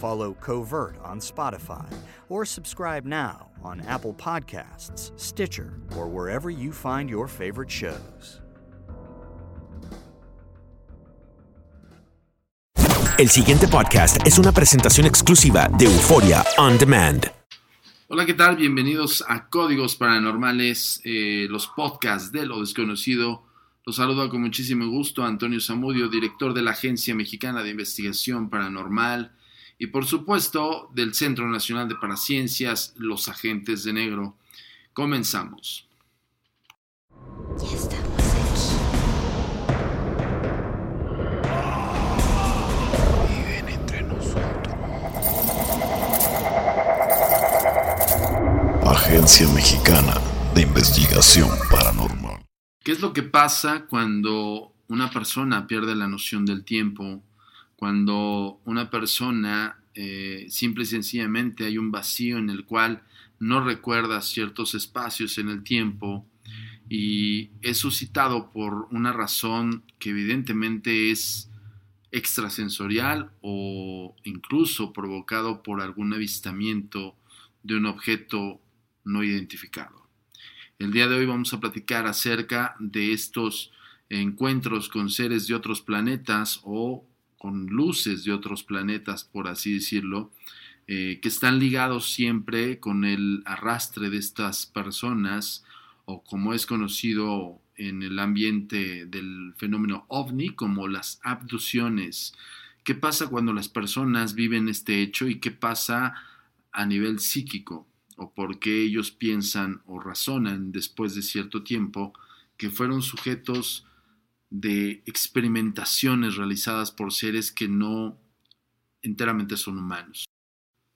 Follow Covert on Spotify or subscribe now on Apple Podcasts, Stitcher, or wherever you find your favorite shows. El siguiente podcast es una presentación exclusiva de Euforia On Demand. Hola, ¿qué tal? Bienvenidos a Códigos Paranormales, eh, los podcasts de lo desconocido. Los saludo con muchísimo gusto a Antonio Zamudio, director de la Agencia Mexicana de Investigación Paranormal y por supuesto del Centro Nacional de Paraciencias, Los Agentes de Negro. Comenzamos. Ya estamos aquí. Viven entre nosotros. Agencia Mexicana de Investigación Paranormal. ¿Qué es lo que pasa cuando una persona pierde la noción del tiempo? Cuando una persona eh, simple y sencillamente hay un vacío en el cual no recuerda ciertos espacios en el tiempo y es suscitado por una razón que evidentemente es extrasensorial o incluso provocado por algún avistamiento de un objeto no identificado. El día de hoy vamos a platicar acerca de estos encuentros con seres de otros planetas o con luces de otros planetas, por así decirlo, eh, que están ligados siempre con el arrastre de estas personas o como es conocido en el ambiente del fenómeno ovni como las abducciones. ¿Qué pasa cuando las personas viven este hecho y qué pasa a nivel psíquico? ¿O por qué ellos piensan o razonan después de cierto tiempo que fueron sujetos de experimentaciones realizadas por seres que no enteramente son humanos?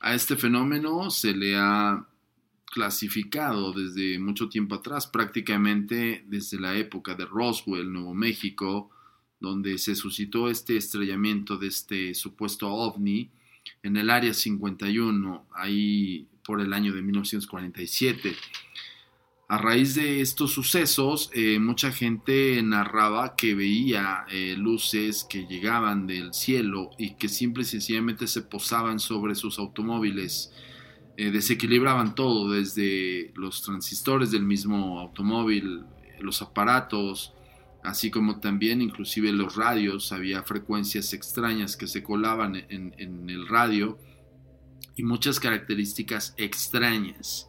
A este fenómeno se le ha clasificado desde mucho tiempo atrás, prácticamente desde la época de Roswell, Nuevo México, donde se suscitó este estrellamiento de este supuesto ovni en el área 51, ahí por el año de 1947. A raíz de estos sucesos, eh, mucha gente narraba que veía eh, luces que llegaban del cielo y que simple y sencillamente se posaban sobre sus automóviles. eh, desequilibraban todo, desde los transistores del mismo automóvil, los aparatos, así como también inclusive los radios, había frecuencias extrañas que se colaban en, en el radio y muchas características extrañas.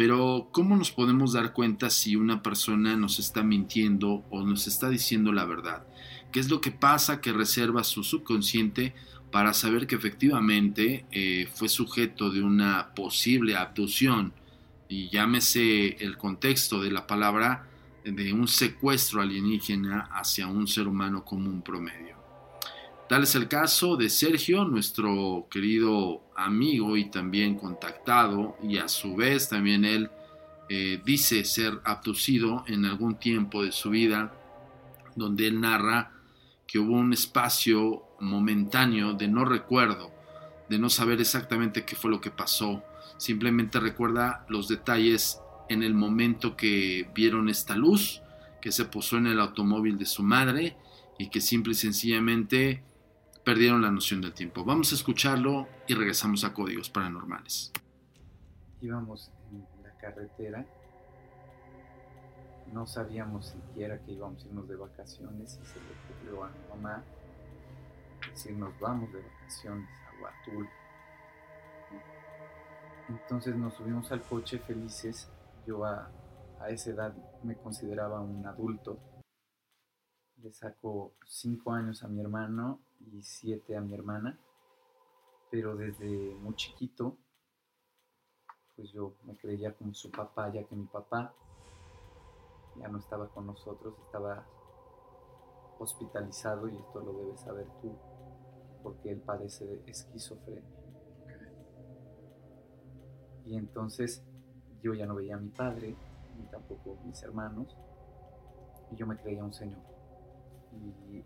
Pero ¿cómo nos podemos dar cuenta si una persona nos está mintiendo o nos está diciendo la verdad? ¿Qué es lo que pasa que reserva su subconsciente para saber que efectivamente eh, fue sujeto de una posible abducción? Y llámese el contexto de la palabra de un secuestro alienígena hacia un ser humano común promedio. Tal es el caso de Sergio, nuestro querido amigo y también contactado, y a su vez también él eh, dice ser abducido en algún tiempo de su vida, donde él narra que hubo un espacio momentáneo de no recuerdo, de no saber exactamente qué fue lo que pasó, simplemente recuerda los detalles en el momento que vieron esta luz que se posó en el automóvil de su madre y que simple y sencillamente perdieron la noción del tiempo. Vamos a escucharlo y regresamos a Códigos Paranormales. Íbamos en la carretera, no sabíamos siquiera que íbamos a irnos de vacaciones y se le ocurrió a mi mamá decir nos vamos de vacaciones a Huatul. Entonces nos subimos al coche felices. Yo a, a esa edad me consideraba un adulto. Le saco cinco años a mi hermano y siete a mi hermana, pero desde muy chiquito, pues yo me creía como su papá, ya que mi papá ya no estaba con nosotros, estaba hospitalizado y esto lo debes saber tú, porque él padece de esquizofrenia. Y entonces yo ya no veía a mi padre, ni tampoco mis hermanos, y yo me creía un señor. Y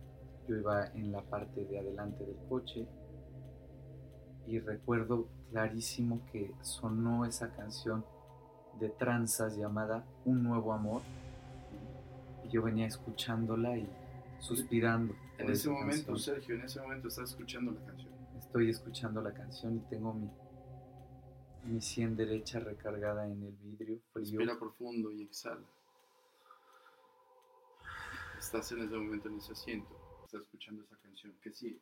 yo iba en la parte de adelante del coche y recuerdo clarísimo que sonó esa canción de tranzas llamada Un Nuevo Amor. Y yo venía escuchándola y suspirando. En ese momento, Sergio, en ese momento estás escuchando la canción. Estoy escuchando la canción y tengo mi, mi sien derecha recargada en el vidrio frío. Respira profundo y exhala. Estás en ese momento en ese asiento escuchando esa canción. ¿Qué sigue?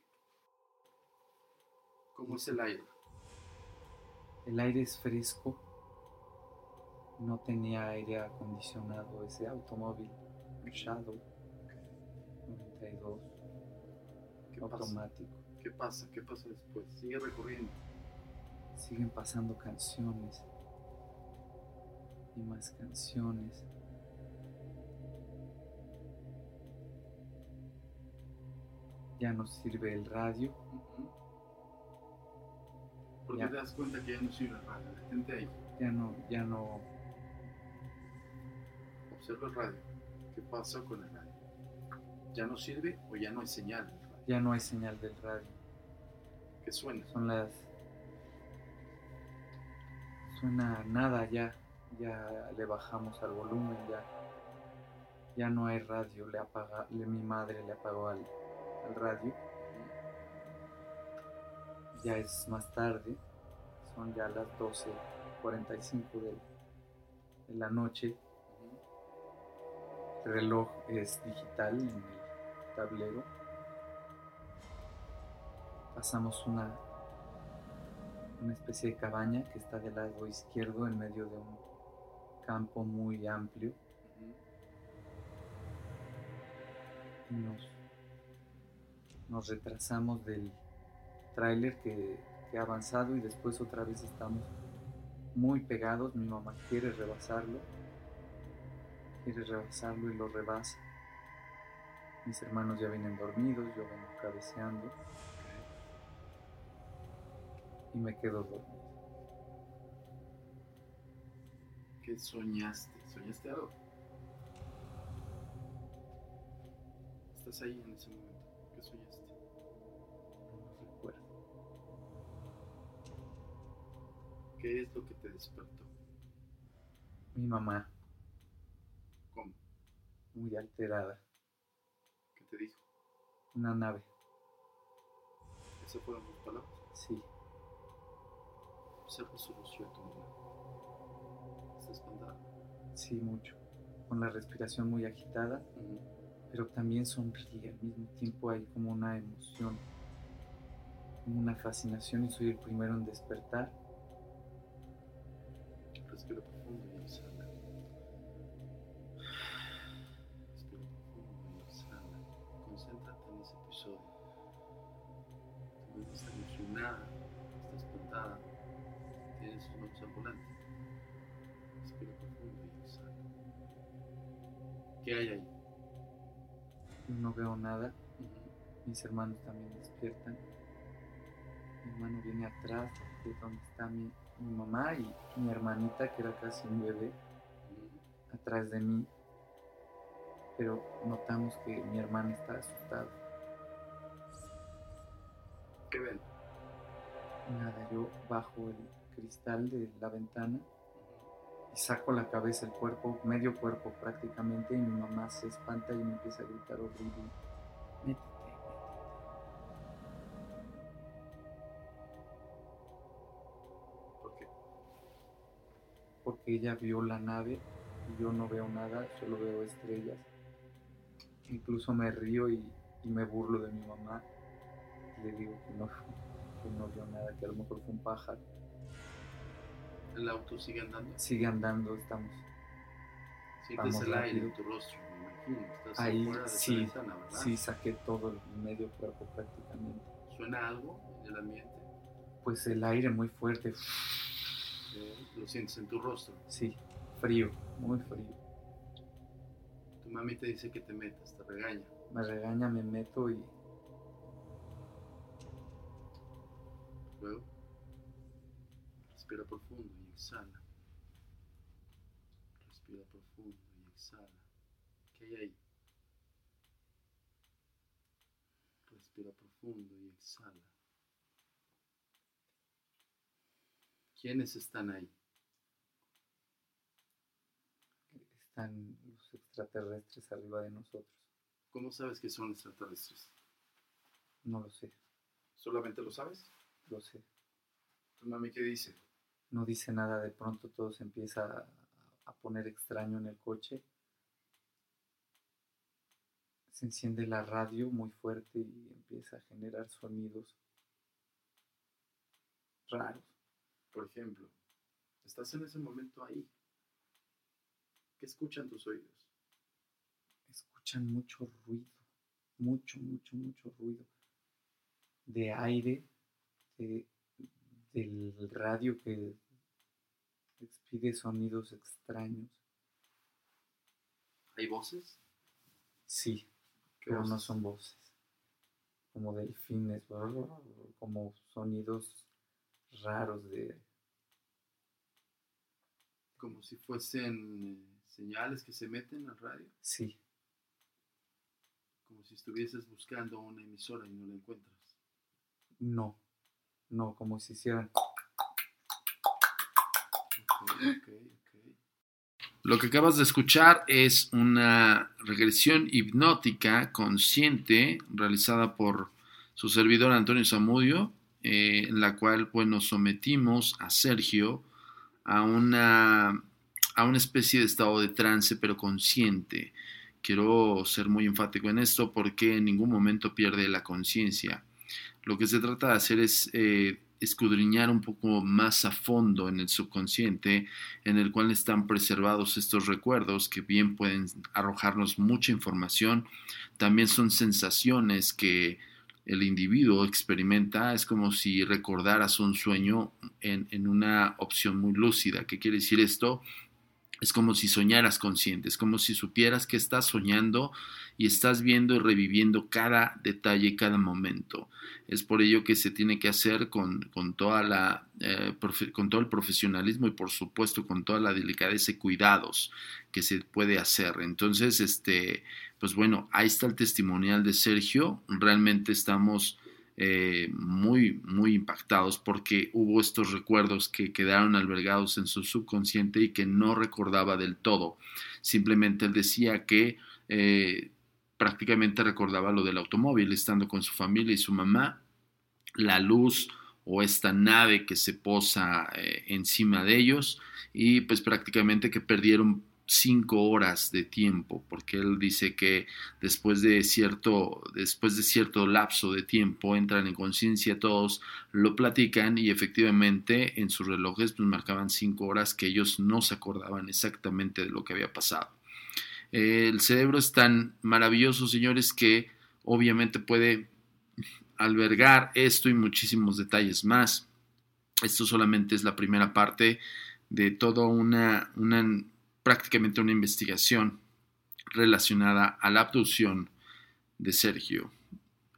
¿Cómo es el aire? El aire es fresco. No tenía aire acondicionado ese automóvil. Shadow 92. ¿Qué automático. Pasa? ¿Qué pasa? ¿Qué pasa después? Sigue recorriendo. Siguen pasando canciones. Y más canciones. Ya no sirve el radio. ¿Por qué te das cuenta que ya no sirve el radio? Detente ahí. Ya no, ya no. Observa el radio. ¿Qué pasa con el radio? ¿Ya no sirve o ya no hay señal del radio? Ya no hay señal del radio. ¿Qué suena? Son las. Suena nada ya. Ya le bajamos al volumen, ya. Ya no hay radio. Le apaga, le, mi madre le apagó al, al radio. Ya es más tarde, son ya las 12.45 de, de la noche. El reloj es digital en el tablero. Pasamos una, una especie de cabaña que está del lado izquierdo en medio de un campo muy amplio. Y nos nos retrasamos del tráiler que, que, ha avanzado y después otra vez estamos muy pegados. Mi mamá quiere rebasarlo, quiere rebasarlo y lo rebasa. Mis hermanos ya vienen dormidos, yo vengo cabeceando y me quedo dormido. ¿Qué soñaste? ¿Soñaste algo? Estás ahí en ese momento. ¿Qué soñaste? ¿Qué es lo que te despertó? Mi mamá. ¿Cómo? Muy alterada. ¿Qué te dijo? Una nave. ¿Esas fueron tus palabras? Sí. Rostro de tu mamá. ¿Está espantada? Sí, mucho. Con la respiración muy agitada, pero también sonríe. Al mismo tiempo hay como una emoción, como una fascinación y soy el primero en despertar. Respira profundo y exhala. Respira profundo y exhala. Concéntrate en ese episodio. Tu mente está emocionada, está espantada, tiene sus manos al volante. Respira profundo y exhala. ¿Qué hay ahí? No veo nada. Mis hermanos también despiertan. Mi hermano viene atrás de donde está mi, mi mamá y mi hermanita, que era casi un bebé, atrás de mí. Pero notamos que mi hermana está asustada. ¿Qué ven? Nada, yo bajo el cristal de la ventana y saco la cabeza, el cuerpo, medio cuerpo prácticamente, y mi mamá se espanta y me empieza a gritar horrible. Métete, porque ella vio la nave y yo no veo nada, solo veo estrellas. Incluso me río y, y me burlo de mi mamá. Le digo que no, que no vio nada, que a lo mejor fue un pájaro. ¿El auto sigue andando? Sigue andando, estamos. Sientes el aire en tu rostro, me imagino. Estás Ahí afuera de sí, ventana, ¿verdad? sí, saqué todo el medio cuerpo prácticamente. ¿Suena algo en el ambiente? Pues el aire muy fuerte, ¿Lo sientes en tu rostro? sí, frío, muy frío. Tu mami te dice que te metas, te regaña. Me regaña, me meto y Luego, respira profundo y exhala. Respira profundo y exhala. ¿Qué hay ahí? Respira profundo y exhala. ¿Quiénes están ahí? están los extraterrestres arriba de nosotros. ¿Cómo sabes que son extraterrestres? No lo sé, ¿Solamente lo sabes? lo sé. ¿Tu mami qué dice? No dice nada, de pronto todo se empieza a, a poner extraño en el coche. Se enciende la radio muy fuerte y empieza a generar sonidos raros. Por ejemplo, estás en ese momento ahí. ¿Qué escuchan tus oídos? Escuchan mucho ruido, mucho, mucho, mucho ruido de aire, de- del radio que expide sonidos extraños. ¿Hay voces? Sí, ¿Qué pero no son voces. Como delfines, como sonidos raros de... Como si fuesen eh, señales que se meten al radio. Sí, Como si estuvieses buscando una emisora y no la encuentras. no, no, como si hicieran... Lo que acabas de escuchar es una regresión hipnótica consciente realizada por su servidor Antonio Zamudio, eh, en la cual bueno, sometimos a Sergio a una, a una especie de estado de trance, pero consciente. Quiero ser muy enfático en esto porque en ningún momento pierde la conciencia. Lo que se trata de hacer es eh, escudriñar un poco más a fondo en el subconsciente, en el cual están preservados estos recuerdos que bien pueden arrojarnos mucha información. También son sensaciones que el individuo experimenta, es como si recordaras un sueño en, en una opción muy lúcida. ¿Qué quiere decir esto? Es como si soñaras consciente, es como si supieras que estás soñando y estás viendo y reviviendo cada detalle, cada momento. Es por ello que se tiene que hacer con, con toda la, eh, con todo el profesionalismo y por supuesto con toda la delicadeza y cuidados que se puede hacer. Entonces, este, pues bueno, ahí está el testimonial de Sergio. Realmente estamos eh, muy, muy impactados porque hubo estos recuerdos que quedaron albergados en su subconsciente y que no recordaba del todo. Simplemente él decía que eh, prácticamente recordaba lo del automóvil, estando con su familia y su mamá, la luz o esta nave que se posa eh, encima de ellos y pues prácticamente que perdieron cinco horas de tiempo, porque él dice que después de cierto, después de cierto lapso de tiempo entran en conciencia todos, lo platican y efectivamente en sus relojes pues marcaban cinco horas que ellos no se acordaban exactamente de lo que había pasado. el cerebro es tan maravilloso, señores, que obviamente puede albergar esto y muchísimos detalles más. Esto solamente es la primera parte de toda una, una prácticamente una investigación relacionada a la abducción de Sergio.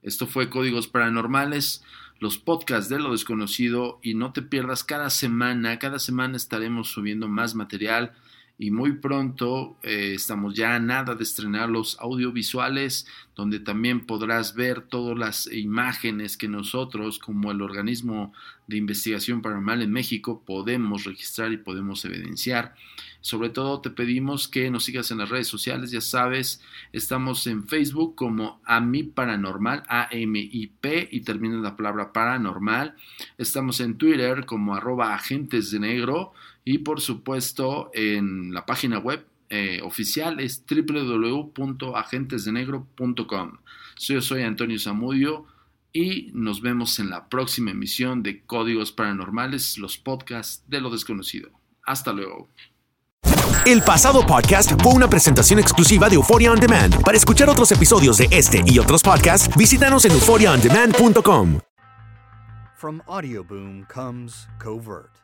Esto fue Códigos Paranormales, los podcasts de lo desconocido y no te pierdas cada semana, cada semana estaremos subiendo más material y muy pronto eh, estamos ya a nada de estrenar los audiovisuales donde también podrás ver todas las imágenes que nosotros como el organismo de investigación paranormal en México podemos registrar y podemos evidenciar. Sobre todo te pedimos que nos sigas en las redes sociales, ya sabes, estamos en Facebook como AMI Paranormal, A-M-I-P y termina la palabra paranormal. Estamos en Twitter como arroba agentes de negro y por supuesto en la página web eh, oficial es www.agentesdenegro.com. Yo soy Antonio Zamudio y nos vemos en la próxima emisión de Códigos Paranormales, los podcasts de lo desconocido. Hasta luego. El pasado podcast fue una presentación exclusiva de Euphoria On Demand. Para escuchar otros episodios de este y otros podcasts, visítanos en euphoriaondemand.com. From Audioboom comes Covert,